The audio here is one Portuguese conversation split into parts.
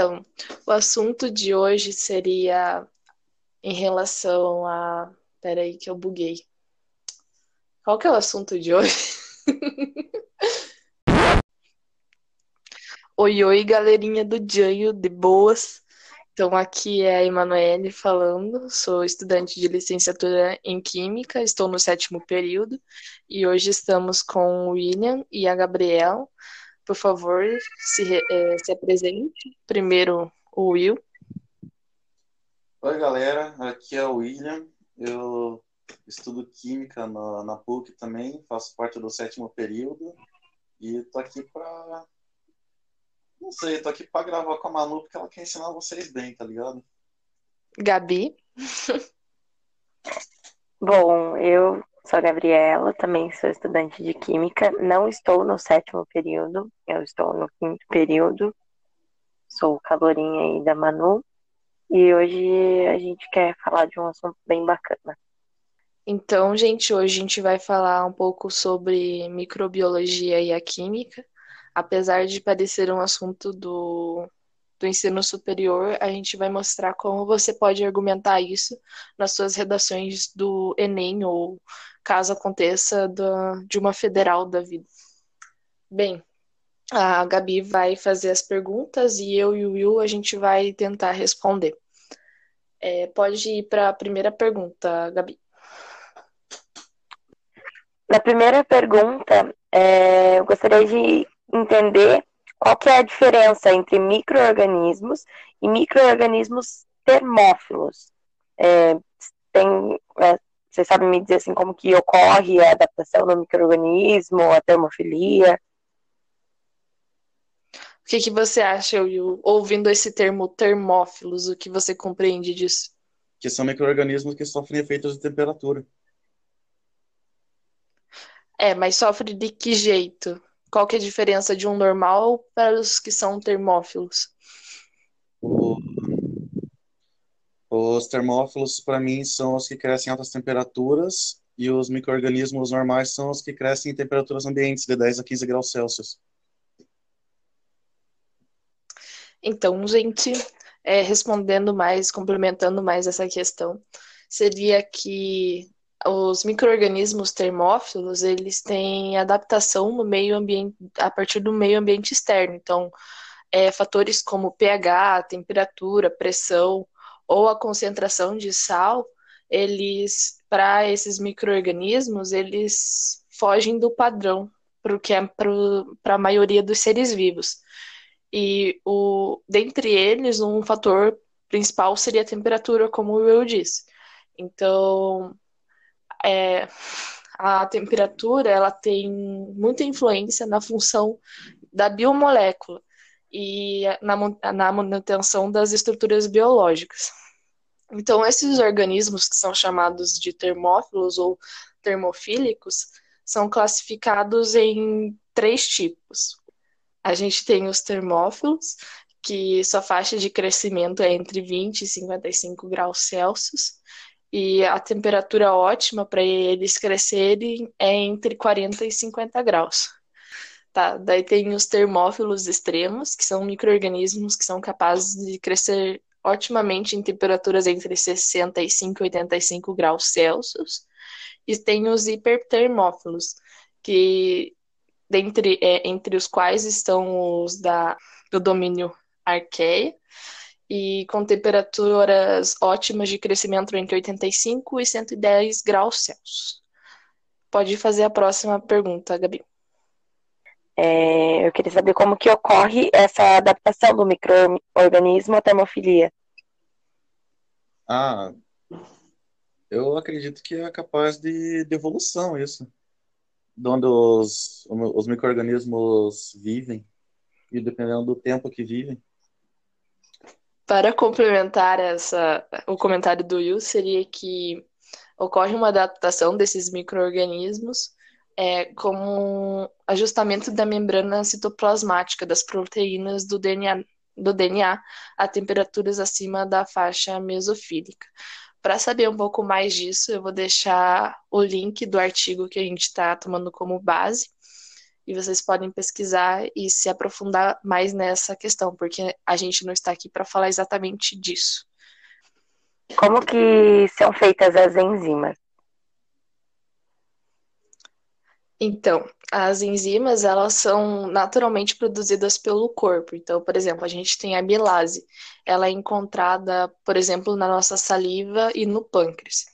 Então, o assunto de hoje seria em relação a. Peraí, que eu buguei. Qual que é o assunto de hoje? oi, oi, galerinha do Janho, de boas. Então, aqui é a Emanuele falando, sou estudante de licenciatura em Química, estou no sétimo período e hoje estamos com o William e a Gabriela. Por favor, se, é, se apresente. Primeiro, o Will. Oi, galera, aqui é o William. Eu estudo Química na, na PUC também, faço parte do sétimo período e tô aqui para não sei, tô aqui pra gravar com a Manu porque ela quer ensinar vocês bem, tá ligado? Gabi. Bom, eu sou a Gabriela, também sou estudante de Química. Não estou no sétimo período, eu estou no quinto período. Sou calorinha aí da Manu. E hoje a gente quer falar de um assunto bem bacana. Então, gente, hoje a gente vai falar um pouco sobre microbiologia e a química apesar de parecer um assunto do, do ensino superior, a gente vai mostrar como você pode argumentar isso nas suas redações do Enem ou caso aconteça do, de uma federal da vida. Bem, a Gabi vai fazer as perguntas e eu e o Will a gente vai tentar responder. É, pode ir para a primeira pergunta, Gabi. Na primeira pergunta, é, eu gostaria de entender qual que é a diferença entre microorganismos e microorganismos termófilos. É, tem, é, você sabe me dizer assim como que ocorre a adaptação do microorganismo, a termofilia? O que, que você acha, Will, ouvindo esse termo termófilos, o que você compreende disso? Que são microorganismos que sofrem efeitos de temperatura. É, mas sofre de que jeito? Qual que é a diferença de um normal para os que são termófilos? O... Os termófilos, para mim, são os que crescem em altas temperaturas e os micro-organismos normais são os que crescem em temperaturas ambientes de 10 a 15 graus Celsius. Então, gente, é, respondendo mais, complementando mais essa questão, seria que os micro-organismos termófilos, eles têm adaptação no meio ambiente, a partir do meio ambiente externo. Então, é, fatores como pH, temperatura, pressão ou a concentração de sal, eles, para esses micro-organismos, eles fogem do padrão para que é para a maioria dos seres vivos. E o, dentre eles, um fator principal seria a temperatura, como o Will disse. Então, é, a temperatura ela tem muita influência na função da biomolécula e na, na manutenção das estruturas biológicas. Então, esses organismos que são chamados de termófilos ou termofílicos são classificados em três tipos. A gente tem os termófilos, que sua faixa de crescimento é entre 20 e 55 graus Celsius e a temperatura ótima para eles crescerem é entre 40 e 50 graus. Tá, daí tem os termófilos extremos, que são micro-organismos que são capazes de crescer otimamente em temperaturas entre 65 e 85 graus Celsius. E tem os hipertermófilos, que dentre, é, entre os quais estão os da, do domínio arqueia, e com temperaturas ótimas de crescimento entre 85 e 110 graus Celsius. Pode fazer a próxima pergunta, Gabi. É, eu queria saber como que ocorre essa adaptação do microorganismo à termofilia. Ah, eu acredito que é capaz de, de evolução isso. De onde os, os micro-organismos vivem e dependendo do tempo que vivem. Para complementar essa, o comentário do Will, seria que ocorre uma adaptação desses micro-organismos é, como um ajustamento da membrana citoplasmática das proteínas do DNA, do DNA a temperaturas acima da faixa mesofílica. Para saber um pouco mais disso, eu vou deixar o link do artigo que a gente está tomando como base e vocês podem pesquisar e se aprofundar mais nessa questão, porque a gente não está aqui para falar exatamente disso. Como que são feitas as enzimas? Então, as enzimas, elas são naturalmente produzidas pelo corpo. Então, por exemplo, a gente tem a amilase. Ela é encontrada, por exemplo, na nossa saliva e no pâncreas.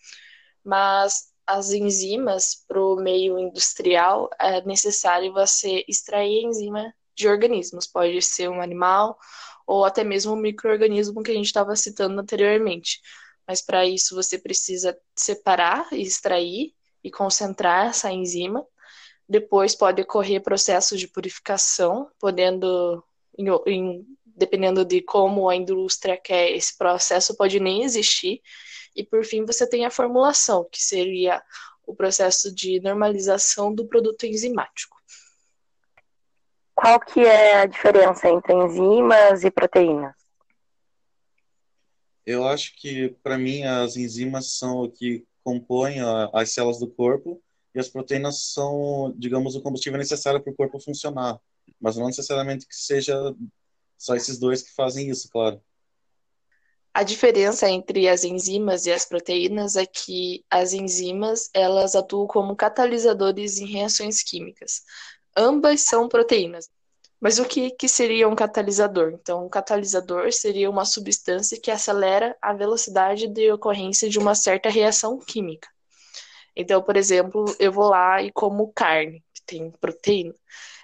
Mas as enzimas para o meio industrial é necessário você extrair a enzima de organismos. Pode ser um animal ou até mesmo um microorganismo que a gente estava citando anteriormente. Mas para isso você precisa separar extrair e concentrar essa enzima depois pode ocorrer processos de purificação, podendo, em, em, dependendo de como a indústria quer, esse processo pode nem existir. E por fim, você tem a formulação, que seria o processo de normalização do produto enzimático. Qual que é a diferença entre enzimas e proteínas? Eu acho que, para mim, as enzimas são o que compõem as células do corpo e as proteínas são, digamos, o combustível necessário para o corpo funcionar, mas não necessariamente que seja só esses dois que fazem isso, claro. A diferença entre as enzimas e as proteínas é que as enzimas elas atuam como catalisadores em reações químicas. Ambas são proteínas. Mas o que, que seria um catalisador? Então, um catalisador seria uma substância que acelera a velocidade de ocorrência de uma certa reação química. Então, por exemplo, eu vou lá e como carne, que tem proteína.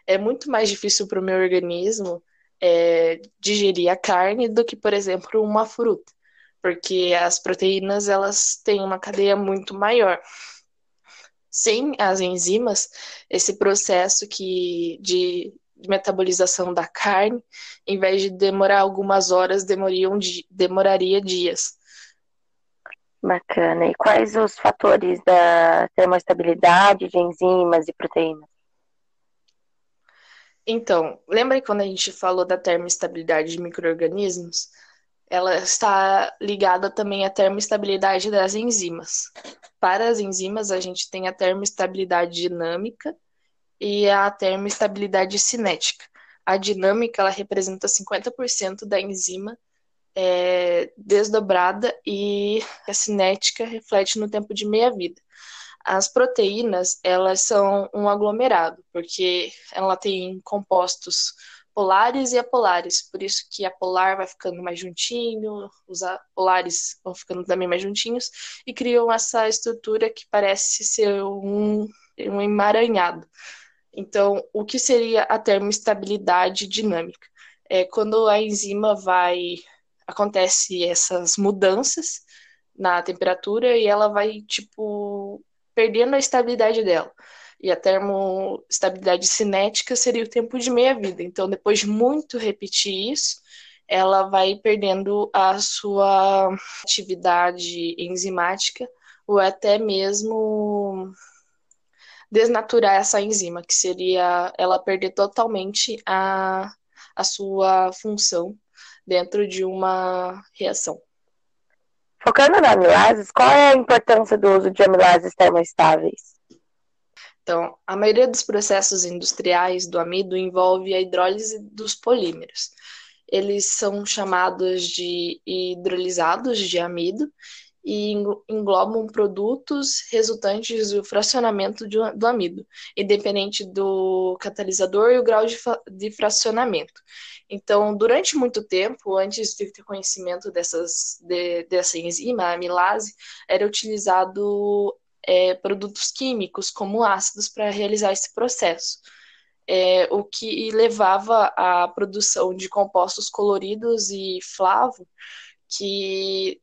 É muito mais difícil para o meu organismo é, digerir a carne do que, por exemplo, uma fruta, porque as proteínas elas têm uma cadeia muito maior. Sem as enzimas, esse processo que de metabolização da carne, em vez de demorar algumas horas, demoraria dias. Bacana. E quais os fatores da termoestabilidade de enzimas e proteínas? Então, lembra quando a gente falou da termoestabilidade de micro-organismos? Ela está ligada também à termoestabilidade das enzimas. Para as enzimas, a gente tem a termoestabilidade dinâmica e a termoestabilidade cinética. A dinâmica ela representa 50% da enzima é, desdobrada e a cinética reflete no tempo de meia-vida. As proteínas, elas são um aglomerado, porque ela tem compostos polares e apolares, por isso que a polar vai ficando mais juntinho, os polares vão ficando também mais juntinhos, e criam essa estrutura que parece ser um, um emaranhado. Então, o que seria a termoestabilidade dinâmica? É quando a enzima vai acontece essas mudanças na temperatura e ela vai, tipo, perdendo a estabilidade dela. E a termoestabilidade cinética seria o tempo de meia-vida. Então, depois de muito repetir isso, ela vai perdendo a sua atividade enzimática ou até mesmo desnaturar essa enzima, que seria ela perder totalmente a, a sua função dentro de uma reação. Focando na amilases, qual é a importância do uso de amilases termoestáveis? Então, a maioria dos processos industriais do amido envolve a hidrólise dos polímeros. Eles são chamados de hidrolisados de amido e englobam produtos resultantes do fracionamento do amido, independente do catalisador e o grau de fracionamento. Então, durante muito tempo, antes de ter conhecimento dessas, de, dessa enzima, a amilase, era utilizado é, produtos químicos como ácidos para realizar esse processo. É, o que levava à produção de compostos coloridos e flavo que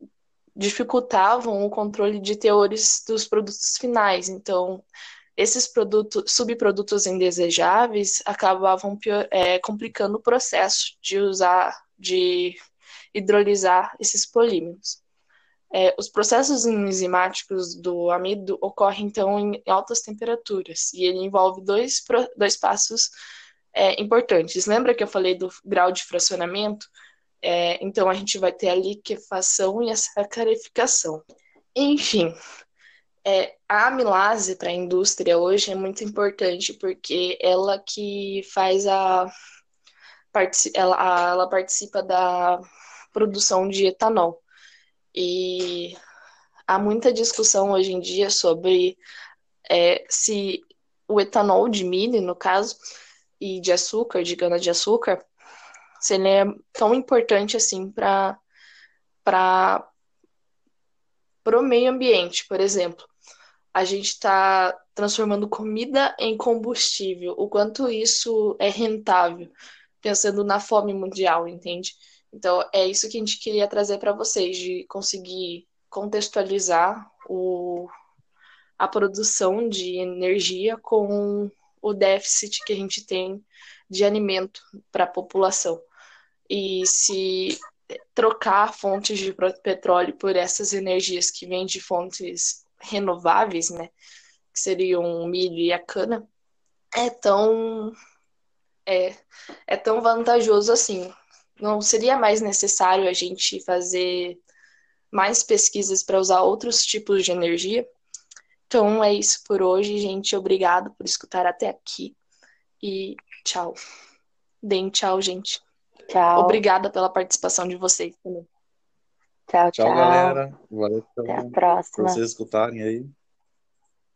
dificultavam o controle de teores dos produtos finais. Então, esses produtos, subprodutos indesejáveis acabavam pior, é, complicando o processo de usar, de hidrolisar esses polímeros. É, os processos enzimáticos do amido ocorrem, então, em altas temperaturas, e ele envolve dois, dois passos é, importantes. Lembra que eu falei do grau de fracionamento? É, então, a gente vai ter a liquefação e a sacarificação. Enfim, é, a amilase para a indústria hoje é muito importante porque ela que faz a ela, ela participa da produção de etanol. E há muita discussão hoje em dia sobre é, se o etanol de milho, no caso, e de açúcar, de cana-de-açúcar, se ele é tão importante assim para para o meio ambiente, por exemplo. A gente está transformando comida em combustível, o quanto isso é rentável, pensando na fome mundial, entende? Então, é isso que a gente queria trazer para vocês, de conseguir contextualizar o, a produção de energia com o déficit que a gente tem de alimento para a população. E se trocar fontes de petróleo por essas energias que vêm de fontes renováveis, né, que seriam o milho e a cana, é tão é, é tão vantajoso assim. Não seria mais necessário a gente fazer mais pesquisas para usar outros tipos de energia? Então é isso por hoje, gente. Obrigado por escutar até aqui. E tchau. Deem tchau, gente. Tchau. Obrigada pela participação de vocês também. Tchau, tchau. Tchau, galera. Valeu Até a próxima. por vocês escutarem aí.